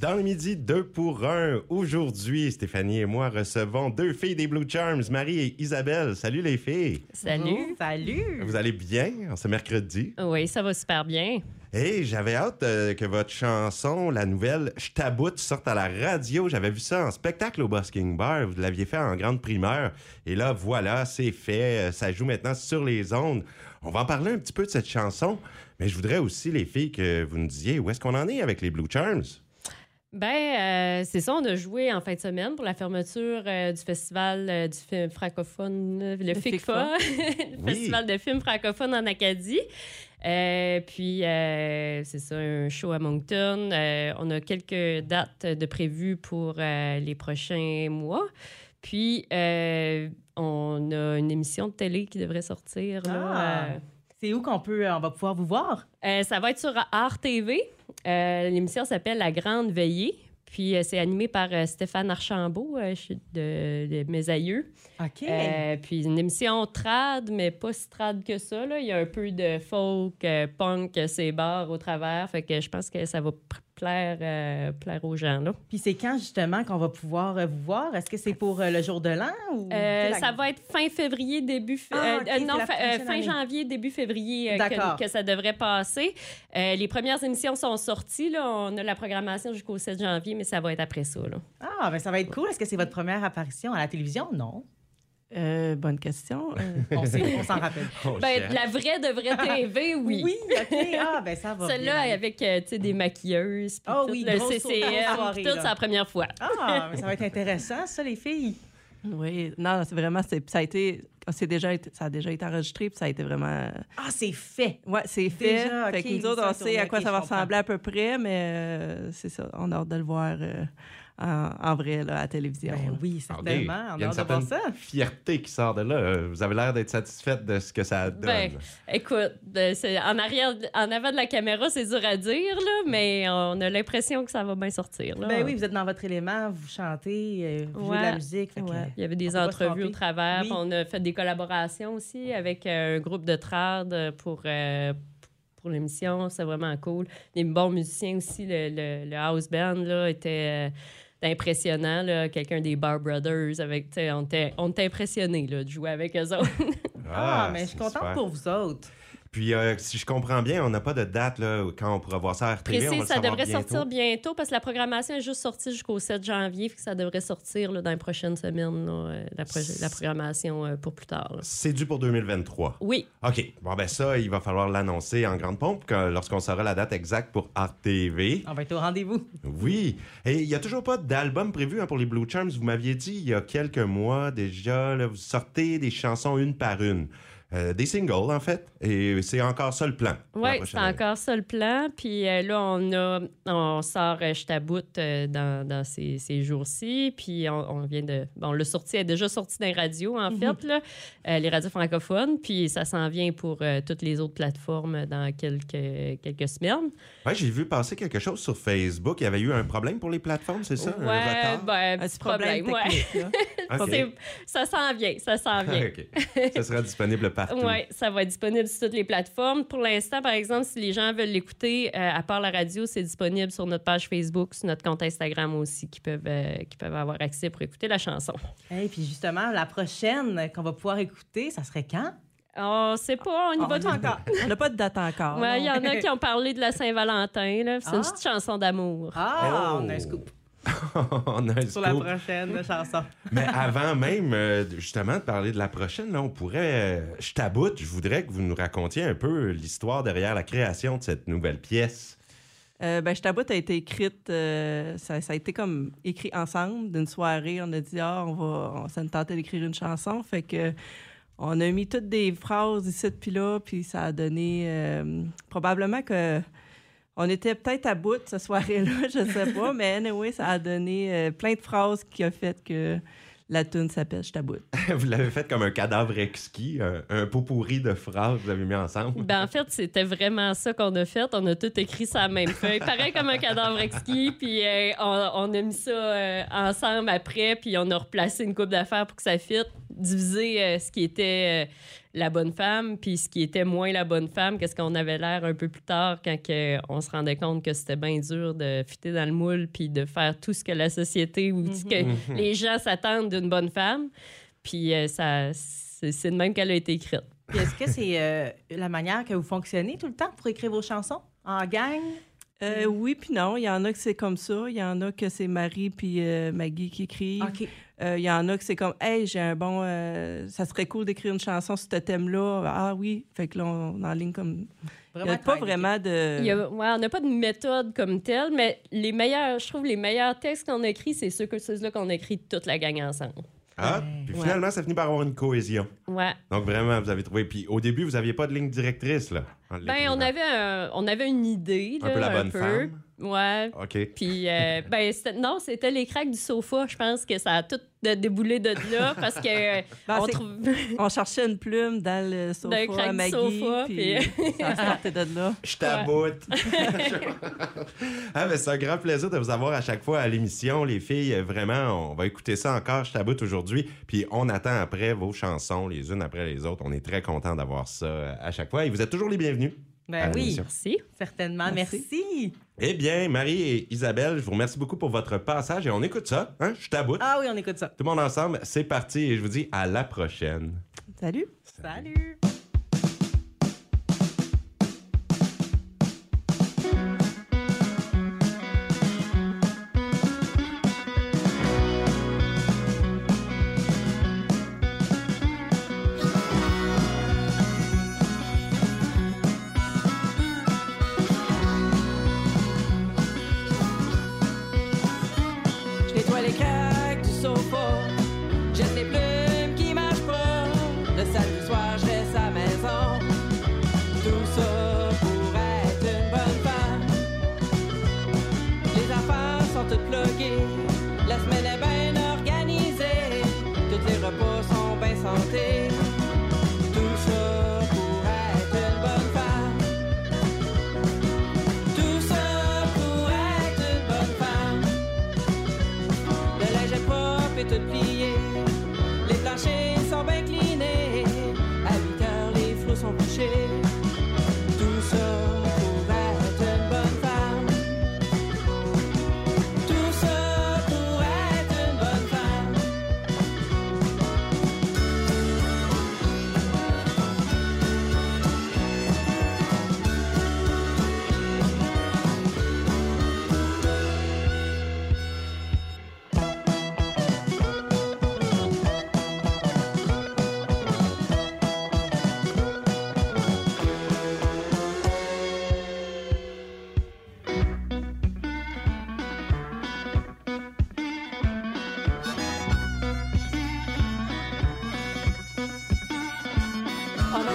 Dans le midi, deux pour un. Aujourd'hui, Stéphanie et moi recevons deux filles des Blue Charms, Marie et Isabelle. Salut les filles. Salut. Salut. Vous allez bien en ce mercredi? Oui, ça va super bien. Et j'avais hâte euh, que votre chanson, la nouvelle Je t'aboute, sorte à la radio. J'avais vu ça en spectacle au Busking Bar. Vous l'aviez fait en grande primeur. Et là, voilà, c'est fait. Euh, Ça joue maintenant sur les ondes. On va en parler un petit peu de cette chanson. Mais je voudrais aussi, les filles, que vous nous disiez où est-ce qu'on en est avec les Blue Charms. Ben, euh, c'est ça, on a joué en fin de semaine pour la fermeture euh, du festival euh, du film francophone, euh, le, FICFA, le Oui. festival de films francophones en Acadie. Puis, c'est ça, un show à Moncton. On a quelques dates de prévues pour les prochains mois. Puis, on a une émission de télé qui devrait sortir. Ah. C'est où qu'on peut, on va pouvoir vous voir? Ça va être sur Art TV. Euh, L'émission s'appelle La Grande Veillée. Puis euh, c'est animé par euh, Stéphane Archambault, euh, de, de mes aïeux. OK. Puis une émission trad, mais pas si trad que ça. Là. Il y a un peu de folk, punk, c'est bar au travers. Fait que je pense que ça va plaire, euh, plaire aux gens. Là. Puis c'est quand justement qu'on va pouvoir euh, vous voir? Est-ce que c'est pour euh, le jour de l'an ou la- ça va être fin février, début... f- Ah, non, fin janvier, début février que, que ça devrait passer. Les premières émissions sont sorties. Là. On a la programmation jusqu'au 7 janvier, mais ça va être après ça. Là. Ah, ben ça va être cool. Est-ce que c'est votre première apparition à la télévision? Non. Euh, bonne question. Euh, On s'en rappelle. Oh, Ben, la vraie de vraie TV, oui. Oui, OK. Ah, ben ça va Celle-là avec euh, tu sais, des maquilleuses, puis Oh tout, oui, le CCM, grosse soirée, puis tout, là. c'est la première fois. Ah, mais ça va être intéressant, ça, les filles. oui, non, c'est vraiment, c'est- ça a été, c'est déjà, été- ça a déjà été enregistré, puis ça a été vraiment, Ah, c'est fait. ouais, c'est fait. Déjà, fait que nous autres, on sait à quoi ça va ressembler à peu près, mais euh, c'est ça, on a hâte de le voir euh, en, en vrai là, à la télévision. Ben oui, Attendez, certainement. On il y a une certaine ça. fierté qui sort de là. Vous avez l'air d'être satisfaite de ce que ça donne. Ben, écoute, c'est- en arrière, en avant de la caméra, c'est dur à dire, là, mais on a l'impression que ça va bien sortir. Là. Ben oui, vous êtes dans votre élément, vous chantez, euh, vous jouez de la musique. que-. Il y avait des entrevues au travers. Oui. On a fait des collaborations aussi avec euh, un groupe de trad pour, euh, pour l'émission. C'est vraiment cool. Des bons musiciens aussi. Le, le- le house band là, était, euh, était impressionnant. là. Quelqu'un des Bar Brothers. Avec, on était, on était impressionnés là, de jouer avec eux autres. Ah, mais je suis contente super. pour vous autres. Puis, euh, si je comprends bien, on n'a pas de date là, quand on pourra voir ça à RTV. on va Précis, le ça devrait bientôt. sortir bientôt parce que la programmation est juste sortie jusqu'au 7 janvier. Fait que ça devrait sortir là, dans les prochaines semaines, là, euh, la, pro- la programmation euh, pour plus tard. C'est dû pour 2023. Oui, OK. Bon, ben ça, il va falloir l'annoncer en grande pompe lorsqu'on saura la date exacte pour Art TV. On va être au rendez-vous. Oui. Et il n'y a toujours pas d'album prévu hein, pour les Blue Charms. Vous m'aviez dit il y a quelques mois déjà, là, vous sortez des chansons une par une. Euh, des singles, en fait. Et c'est encore ça le plan. Oui, c'est encore ça le plan. Puis euh, là, on a, on sort euh, Je t'aboute euh, dans, dans ces, ces jours-ci. Puis on, on vient de, bon, le sorti est déjà sorti dans les radios en fait, là, euh, les radios francophones. Puis ça s'en vient pour euh, toutes les autres plateformes dans quelques quelques semaines. Ouais, j'ai vu passer quelque chose sur Facebook. Il y avait eu un problème pour les plateformes, c'est ça? Un ouais, retard? ben, un Un petit problème. ouais. C'est- Ça s'en vient, ça s'en vient. Ça sera disponible partout. Oui, ça va être disponible sur toutes les plateformes. Pour l'instant, par exemple, si les gens veulent l'écouter, euh, à part la radio, c'est disponible sur notre page Facebook, sur notre compte Instagram aussi, qui peuvent, euh, qui peuvent avoir accès pour écouter la chanson. Et puis justement, la prochaine qu'on va pouvoir écouter, ça serait quand? On sait pas, on y On va tout encore. On n'a pas de date encore. Ouais, il y en a qui ont parlé de la Saint-Valentin. là. C'est une Ah. petite chanson d'amour. Ah, Oh. on a un scoop a un sur la prochaine chanson. Mais avant même, euh, justement, de parler de la prochaine, là, on pourrait. euh, je taboute, je voudrais que vous nous racontiez un peu l'histoire derrière la création de cette nouvelle pièce. Euh, ben, Je t'aboute a été écrite, euh, ça, ça a été comme écrit ensemble d'une soirée. On a dit, ah, on va, on, ça nous tentait d'écrire une chanson. Fait que on a mis toutes des phrases ici puis là, puis ça a donné probablement que on était peut-être à bout ce soirée-là, je sais pas, mais anyway, ça a donné euh, plein de phrases qui a fait que la tune s'appelle Je t'aboute. vous l'avez fait comme un cadavre exquis, un, un pot pourri de phrases que vous avez mis ensemble. Ben, en fait, c'était vraiment ça qu'on a fait. On a tout écrit sur la même feuille. Pareil comme un cadavre exquis. Puis euh, on, on a mis ça euh, ensemble après. Puis on a replacé une coupe d'affaires pour que ça fitte. Diviser euh, ce qui était euh, la bonne femme, puis ce qui était moins la bonne femme, qu'est-ce qu'on avait l'air un peu plus tard quand que on se rendait compte que c'était bien dur de fitter dans le moule, puis de faire tout ce que la société ou ce que Mhm. les gens s'attendent d'une bonne femme. Puis euh, ça, c'est de même qu'elle a été écrite. Est-ce que c'est euh, la manière que vous fonctionnez tout le temps pour écrire vos chansons? En gang? Euh, oui, puis non. Il y en a que c'est comme ça. Il y en a que c'est Marie puis euh, Maggie qui écrivent. Euh, Il y en a que c'est comme, hey, j'ai un bon. ça serait cool d'écrire une chanson sur ce thème-là. Ah oui. Fait que là, on en ligne comme. Il n'y a pas vraiment de. Il y a- ouais, on n'a pas de méthode comme telle, mais les meilleurs, je trouve, les meilleurs textes qu'on a écrits, c'est ceux que ceux-là qu'on a écrits toute la gang ensemble. Ah, puis finalement, ça finit par avoir une cohésion. Ouais. Donc vraiment, vous avez trouvé. Puis au début, vous n'aviez pas de ligne directrice, là. en Ben, on avait, un- on avait une idée. Un là, peu la bonne femme. Ouais. OK. Puis, euh, ben, c'était- non, c'était les cracks du sofa. Je pense que ça a tout déboulé de là parce que euh, Ben, on trouve. On cherchait une plume dans le sofa Dans le crack à du sofa, puis ça sortait de là. Je t'aboute. ah, mais c'est un grand plaisir de vous avoir à chaque fois à l'émission, les filles. Vraiment, on va écouter ça encore. Je t'aboute aujourd'hui. Puis on attend après vos chansons, les unes après les autres. On est très content d'avoir ça à chaque fois. Et vous êtes toujours les bienvenus. Ben oui, l'émission. Merci. certainement. Merci. Merci. Eh bien, Marie et Isabelle, je vous remercie beaucoup pour votre passage et on écoute ça. Hein? Je t'aboute. Ah oui, on écoute ça. Tout le monde ensemble, c'est parti et je vous dis à la prochaine. Salut. Salut. Propre et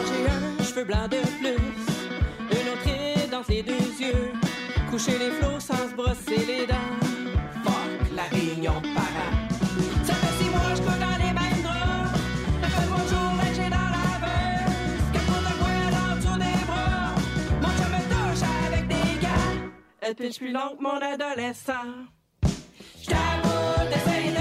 j'ai un cheveu blanc de plus. Une autre ride dans les deux yeux. Coucher les flots sans se brosser les dents. Fuck la réunion de. Ça fait six mois, je cours dans les mêmes draps. Fait trois jours, là, j'ai dans la veuse. Quatre jours de poing à l'entour des bras. Mon chum me touche avec des gars. Elle pitch plus long que mon adolescent. J't'avoue, t'essayes